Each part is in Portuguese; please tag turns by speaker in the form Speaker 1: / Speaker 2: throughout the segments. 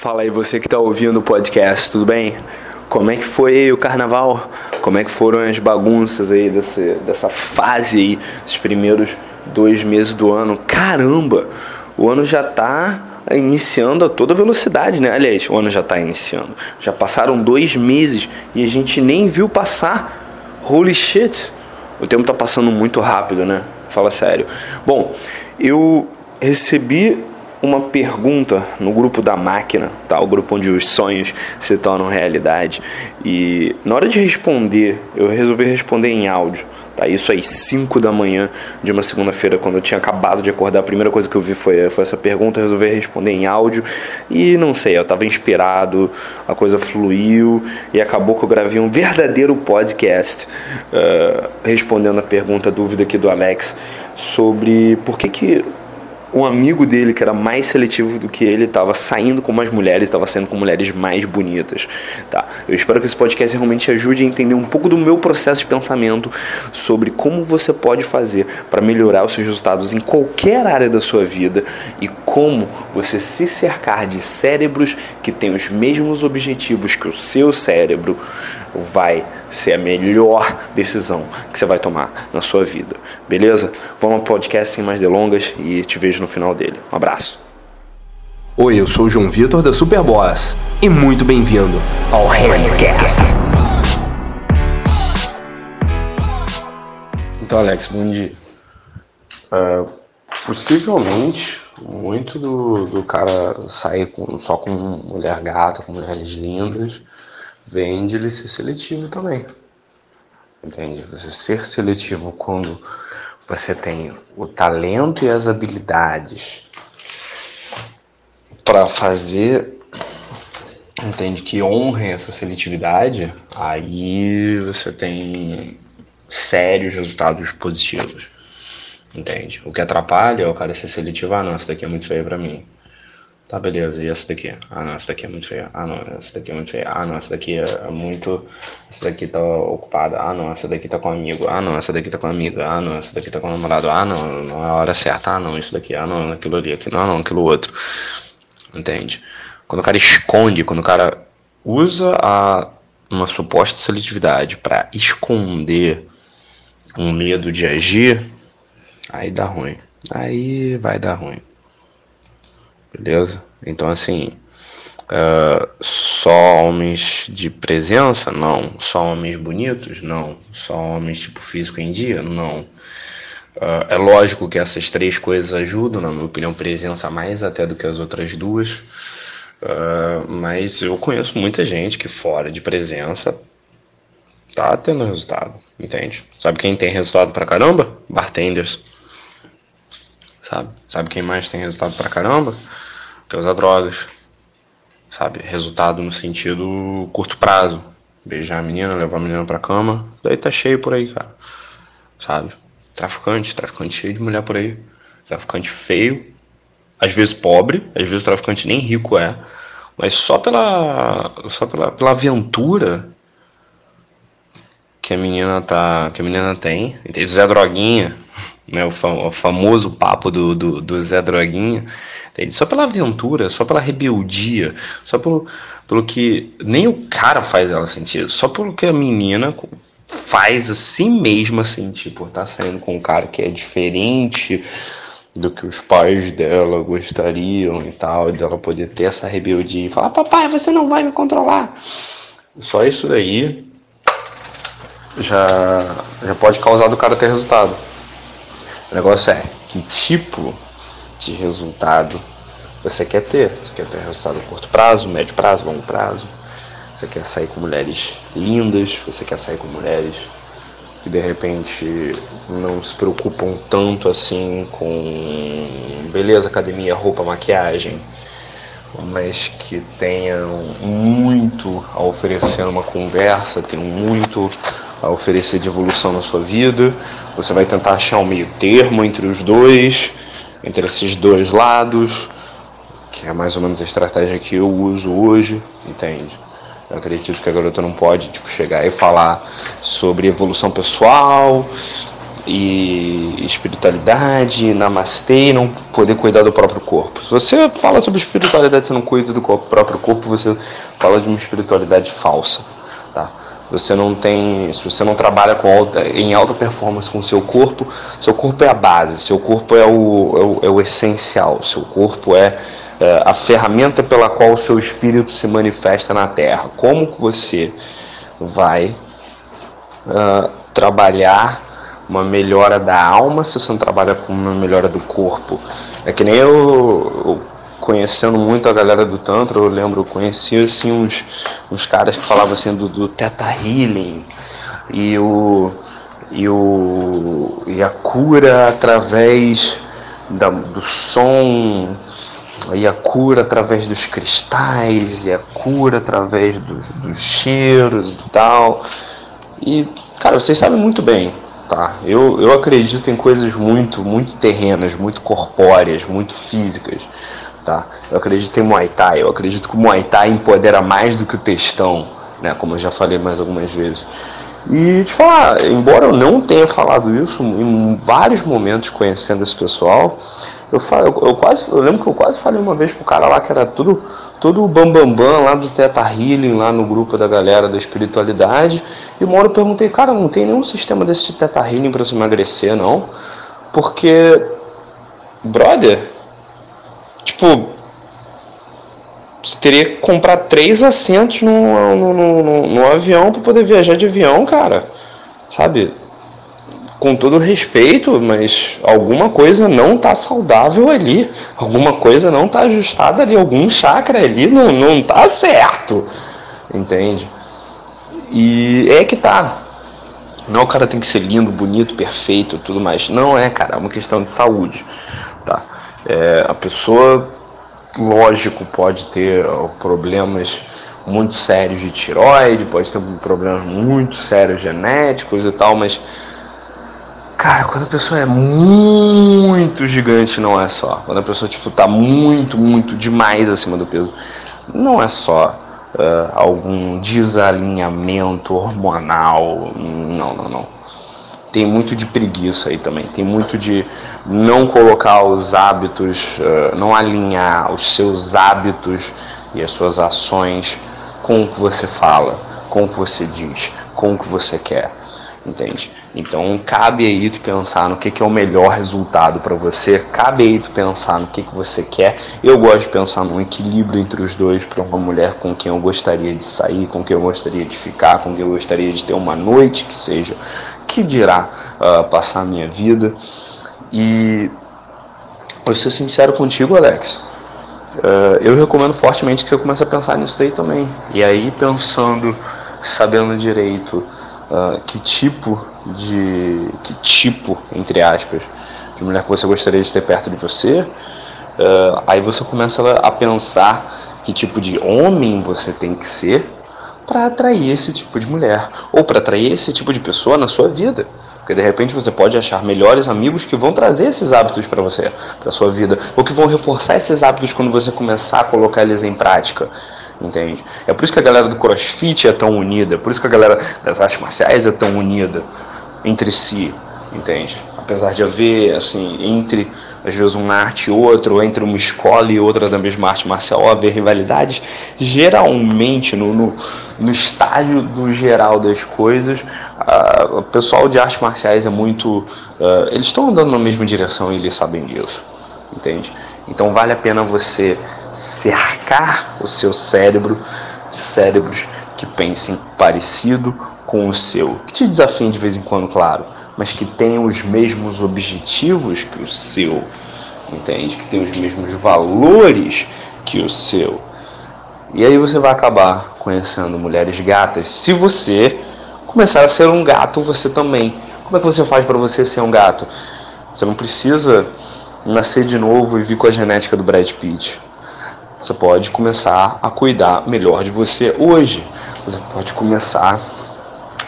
Speaker 1: Fala aí você que está ouvindo o podcast, tudo bem? Como é que foi o carnaval? Como é que foram as bagunças aí dessa, dessa fase aí, os primeiros dois meses do ano? Caramba! O ano já está iniciando a toda velocidade, né? Aliás, o ano já está iniciando. Já passaram dois meses e a gente nem viu passar. Holy shit! O tempo está passando muito rápido, né? Fala sério. Bom, eu recebi uma pergunta no grupo da máquina, tá? O grupo onde os sonhos se tornam realidade. E na hora de responder, eu resolvi responder em áudio. Tá, isso às 5 da manhã de uma segunda-feira, quando eu tinha acabado de acordar, a primeira coisa que eu vi foi, foi essa pergunta, eu resolvi responder em áudio e não sei, eu estava inspirado, a coisa fluiu e acabou que eu gravei um verdadeiro podcast uh, respondendo a pergunta, a dúvida aqui do Alex sobre por que, que um amigo dele que era mais seletivo do que ele estava saindo com mais mulheres, estava saindo com mulheres mais bonitas, tá? Eu espero que esse podcast realmente ajude a entender um pouco do meu processo de pensamento sobre como você pode fazer para melhorar os seus resultados em qualquer área da sua vida e como você se cercar de cérebros que têm os mesmos objetivos que o seu cérebro vai ser a melhor decisão que você vai tomar na sua vida. Beleza? Vamos ao podcast sem mais delongas e te vejo no final dele. Um abraço.
Speaker 2: Oi, eu sou o João Vitor da Superboss e muito bem-vindo ao Handcast.
Speaker 3: Então, Alex, bom dia. Uh, possivelmente, muito do, do cara sair com, só com mulher gata, com mulheres lindas, vem de ele ser seletivo também. Entende? Você ser seletivo quando você tem o talento e as habilidades para fazer, entende, que honrem essa seletividade, aí você tem sérios resultados positivos. Entende? O que atrapalha é o cara ser seletivo, ah não, essa daqui é muito feia para mim. Tá, beleza. E essa daqui? Ah, não, essa daqui é muito feia. Ah, não, essa daqui é muito feia. Ah, não, essa daqui é muito. Essa daqui tá ocupada. Ah, não, essa daqui tá com amigo. Ah, não, essa daqui tá com amiga. Ah, não, essa daqui tá com namorado. Ah, não, não é a hora certa. Ah, não, isso daqui. Ah, não, aquilo ali. Aquilo, ah, não, aquilo outro. Entende? Quando o cara esconde, quando o cara usa a, uma suposta seletividade para esconder um medo de agir, aí dá ruim. Aí vai dar ruim. Beleza? Então, assim, uh, só homens de presença? Não. Só homens bonitos? Não. Só homens tipo físico em dia? Não. Uh, é lógico que essas três coisas ajudam, na minha opinião, presença mais até do que as outras duas. Uh, mas eu conheço muita gente que fora de presença tá tendo resultado, entende? Sabe quem tem resultado pra caramba? Bartenders sabe? Sabe quem mais tem resultado pra caramba? Quer usar drogas, sabe? Resultado no sentido curto prazo. Beijar a menina, levar a menina pra cama, daí tá cheio por aí, cara, sabe? Traficante, traficante cheio de mulher por aí. Traficante feio, às vezes pobre, às vezes traficante nem rico é, mas só pela só pela, pela aventura que a menina tá que a menina tem, tem Zé Droguinha, né, o, fam o famoso papo do, do, do Zé Droguinha, entende? só pela aventura, só pela rebeldia, só pelo, pelo que nem o cara faz ela sentir, só pelo que a menina faz a si mesma sentir por estar tá saindo com um cara que é diferente do que os pais dela gostariam e tal, dela poder ter essa rebeldia e falar, papai, você não vai me controlar. Só isso daí já, já pode causar do cara ter resultado. O negócio é que tipo de resultado você quer ter. Você quer ter resultado a curto prazo, médio prazo, longo prazo. Você quer sair com mulheres lindas, você quer sair com mulheres que de repente não se preocupam tanto assim com beleza, academia, roupa, maquiagem, mas que tenham muito a oferecer numa conversa, tenham muito a oferecer de evolução na sua vida. Você vai tentar achar um meio termo entre os dois, entre esses dois lados, que é mais ou menos a estratégia que eu uso hoje, entende? Eu acredito que a garota não pode tipo, chegar e falar sobre evolução pessoal
Speaker 1: e espiritualidade, namastê, e não poder cuidar do próprio corpo. Se você fala sobre espiritualidade, você não cuida do corpo, próprio corpo, você fala de uma espiritualidade falsa, tá? Você não tem, se você não trabalha com alta, em alta performance com seu corpo, seu corpo é a base, seu corpo é o, é o, é o essencial, seu corpo é, é, a ferramenta pela qual o seu espírito se manifesta na Terra. Como que você vai uh, trabalhar uma melhora da alma se você não trabalha com uma melhora do corpo? É que nem eu, eu conhecendo muito a galera do Tantra, eu lembro, eu conheci assim uns, uns caras que falavam assim do, do Teta Healing e o, e o e a cura através da, do som e a cura através dos cristais e a cura através dos, dos cheiros e tal e cara vocês sabem muito bem tá eu, eu acredito em coisas muito muito terrenas muito corpóreas muito físicas tá? Eu acredito em Muay Thai, eu acredito que o Muay Thai empodera mais do que o textão, né? Como eu já falei mais algumas vezes. E te falar, embora eu não tenha falado isso em vários momentos conhecendo esse pessoal, eu, falo, eu, eu, quase, eu lembro que eu quase falei uma vez pro cara lá que era tudo, tudo bambambam bam, bam, lá do Teta Healing, lá no grupo da galera da espiritualidade. E uma hora eu perguntei, cara, não tem nenhum sistema desse Teta Healing para você emagrecer, não? Porque, brother, Tipo, você teria que comprar três assentos no, no, no, no avião para poder viajar de avião, cara. Sabe? Com todo respeito, mas alguma coisa não tá saudável ali. Alguma coisa não tá ajustada ali. Algum chakra ali não, não tá certo. Entende? E é que tá. Não, o cara tem que ser lindo, bonito, perfeito, tudo mais. Não é, cara. É uma questão de saúde. Tá? É, a pessoa, lógico, pode ter problemas muito sérios de tiroide, pode ter problemas muito sérios genéticos e tal, mas cara, quando a pessoa é muito gigante não é só. Quando a pessoa tipo tá muito, muito demais acima do peso, não é só uh, algum desalinhamento hormonal, não, não, não tem muito de preguiça aí também, tem muito de não colocar os hábitos, uh, não alinhar os seus hábitos e as suas ações com o que você fala, com o que você diz, com o que você quer, entende? Então cabe aí tu pensar no que, que é o melhor resultado para você, cabe aí tu pensar no que, que você quer. Eu gosto de pensar num equilíbrio entre os dois para uma mulher com quem eu gostaria de sair, com quem eu gostaria de ficar, com quem eu gostaria de ter uma noite que seja que dirá uh, passar a minha vida. E vou ser sincero contigo, Alex. Uh, eu recomendo fortemente que você comece a pensar nisso daí também. E aí, pensando, sabendo direito uh, que tipo de. que tipo, entre aspas, de mulher que você gostaria de ter perto de você, uh, aí você começa a pensar que tipo de homem você tem que ser para atrair esse tipo de mulher ou para atrair esse tipo de pessoa na sua vida. Porque de repente você pode achar melhores amigos que vão trazer esses hábitos para você, para sua vida, ou que vão reforçar esses hábitos quando você começar a colocar eles em prática. Entende? É por isso que a galera do CrossFit é tão unida, é por isso que a galera das artes marciais é tão unida entre si, entende? Apesar de haver, assim, entre às vezes uma arte e outra, ou entre uma escola e outra da mesma arte marcial, haver rivalidades, geralmente no, no, no estágio do geral das coisas, o pessoal de artes marciais é muito. Uh, eles estão andando na mesma direção e eles sabem disso, entende? Então vale a pena você cercar o seu cérebro de cérebros que pensem parecido com o seu, que te desafiem de vez em quando, claro mas que tenham os mesmos objetivos que o seu, entende? Que tenham os mesmos valores que o seu. E aí você vai acabar conhecendo mulheres gatas. Se você começar a ser um gato, você também. Como é que você faz para você ser um gato? Você não precisa nascer de novo e vir com a genética do Brad Pitt. Você pode começar a cuidar melhor de você hoje. Você pode começar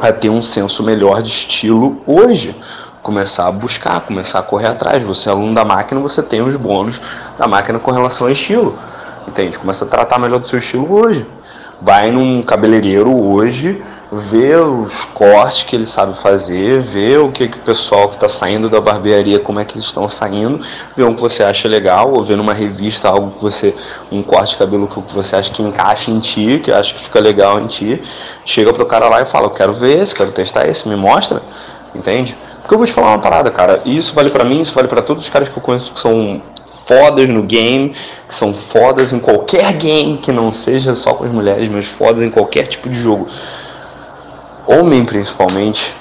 Speaker 1: a ter um senso melhor de estilo hoje. Começar a buscar, começar a correr atrás. Você é aluno da máquina, você tem os bônus da máquina com relação ao estilo. Entende? Começa a tratar melhor do seu estilo hoje. Vai num cabeleireiro hoje,
Speaker 3: ver os cortes que ele sabe fazer, ver o que, que o pessoal que está saindo da barbearia, como é que eles estão saindo, ver um que você acha legal, ou ver numa revista algo que você, um corte de cabelo que você acha que encaixa em ti, que acha que fica legal em ti, chega pro cara lá e fala, eu quero ver esse, quero testar esse, me mostra, entende? Porque eu vou te falar uma parada, cara, isso vale para mim, isso vale para todos os caras que eu conheço que são fodas no game, que são fodas em qualquer game que não seja só com as mulheres, mas fodas em qualquer tipo de jogo. Homem principalmente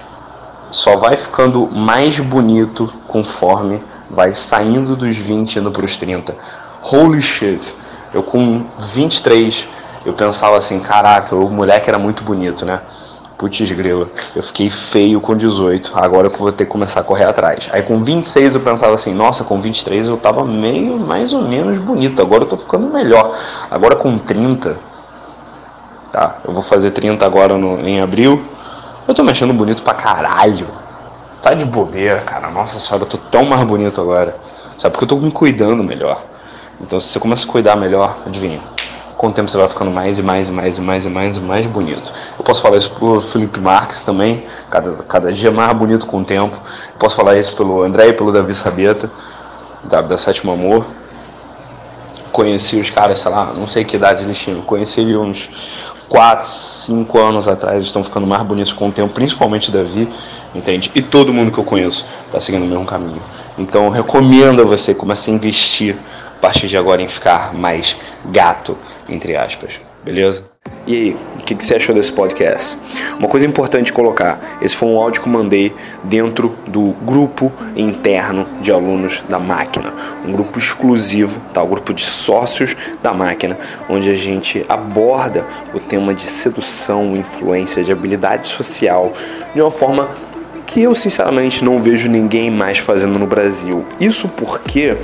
Speaker 3: só vai ficando mais bonito conforme vai saindo dos 20 indo para os 30. Holy shit. Eu com 23 eu pensava assim, caraca, o moleque era muito bonito, né? Putz grila, eu fiquei feio com 18, agora eu vou ter que começar a correr atrás. Aí com 26 eu pensava assim, nossa, com 23 eu tava meio mais ou menos bonito, agora eu tô ficando melhor. Agora com 30, tá, eu vou fazer 30 agora no, em abril, eu tô me achando bonito pra caralho. Tá de bobeira, cara, nossa senhora, eu tô tão mais bonito agora. Sabe, porque eu tô me cuidando melhor. Então se você começa a cuidar melhor, adivinha, com o tempo você vai ficando mais e mais e mais e mais e mais e mais bonito. Eu posso falar isso pro Felipe Marques também, cada, cada dia mais bonito com o tempo. Eu posso falar isso pelo André e pelo Davi Sabeta, da, da Sétimo Amor. Conheci os caras, sei lá, não sei que idade eles tinham, conheci uns 4, 5 anos atrás, estão ficando mais bonitos com o tempo, principalmente Davi, entende? E todo mundo que eu conheço está seguindo o mesmo caminho. Então eu recomendo a você começar a investir partir de agora em ficar mais gato, entre aspas. Beleza?
Speaker 1: E aí, o que, que, você achou desse podcast? Uma coisa importante colocar: esse foi um áudio que eu mandei dentro do grupo interno de alunos da máquina, um grupo exclusivo, tá? O grupo de sócios da máquina, onde a gente aborda o tema de sedução, influência, de habilidade social de uma forma que eu sinceramente não vejo ninguém mais fazendo no Brasil. Isso porque uh,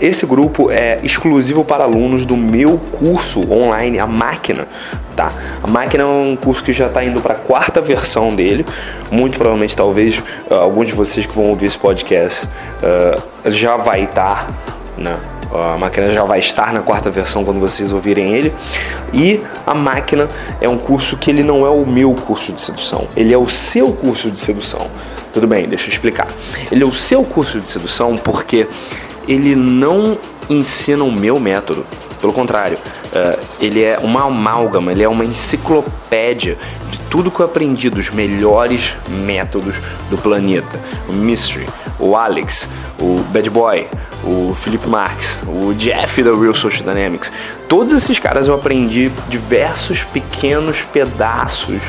Speaker 1: esse grupo é exclusivo para alunos do meu curso online, a Máquina. Tá? A Máquina é um curso que já está indo para a quarta versão dele. Muito provavelmente, talvez, uh, alguns de vocês que vão ouvir esse podcast uh, já vai estar. Tá, né? A máquina já vai estar na quarta versão quando vocês ouvirem ele. E a máquina é um curso que ele não é o meu curso de sedução, ele é o seu curso de sedução. Tudo bem, deixa eu explicar. Ele é o seu curso de sedução porque ele não ensina o meu método. Pelo contrário, uh, ele é uma amálgama, ele é uma enciclopédia de tudo que eu aprendi dos melhores métodos do planeta. O Mystery, o Alex, o Bad Boy, o Felipe Marx, o Jeff da Real Social Dynamics. Todos esses caras eu aprendi diversos pequenos pedaços,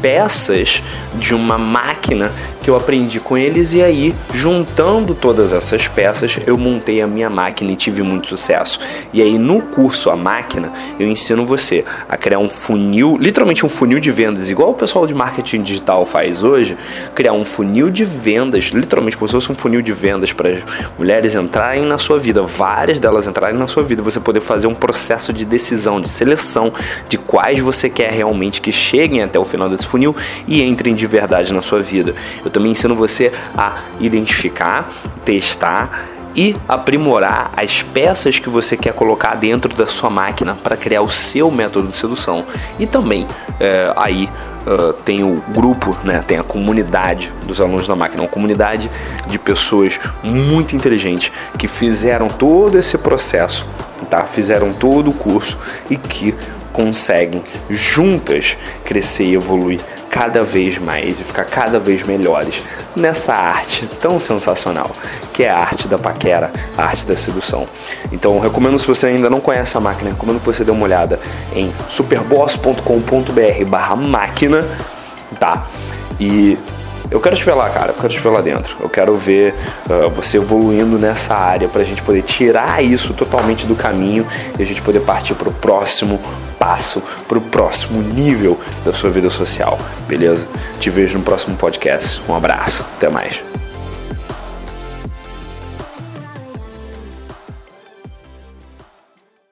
Speaker 1: peças de uma máquina que eu aprendi com eles e aí, juntando todas essas peças, eu montei a minha máquina e tive muito sucesso. E aí no curso A Máquina, eu ensino você a criar um funil, literalmente um funil de vendas, igual o pessoal de marketing digital faz hoje, criar um funil de vendas, literalmente como se fosse um funil de vendas para mulheres entrarem na sua vida, várias delas entrarem na sua vida, você poder fazer um processo de decisão, de seleção de quais você quer realmente que cheguem até o final desse funil e entrem de verdade na sua vida. Eu também ensino você a identificar, testar e aprimorar as peças que você quer colocar dentro da sua máquina para criar o seu método de sedução. E também é, aí uh, tem o grupo, né, tem a comunidade dos alunos da máquina, uma comunidade de pessoas muito inteligentes que fizeram todo esse processo, tá? fizeram todo o curso e que conseguem juntas crescer e evoluir cada vez mais e ficar cada vez melhores nessa arte tão sensacional que é a arte da paquera, a arte da sedução. Então, recomendo se você ainda não conhece a máquina, recomendo que você dê uma olhada em superboss.com.br/máquina, tá? E eu quero te ver lá, cara. Eu quero te ver lá dentro. Eu quero ver uh, você evoluindo nessa área para a gente poder tirar isso totalmente do caminho e a gente poder partir para o próximo passo, para o próximo nível da sua vida social. Beleza? Te vejo no próximo podcast. Um abraço. Até mais.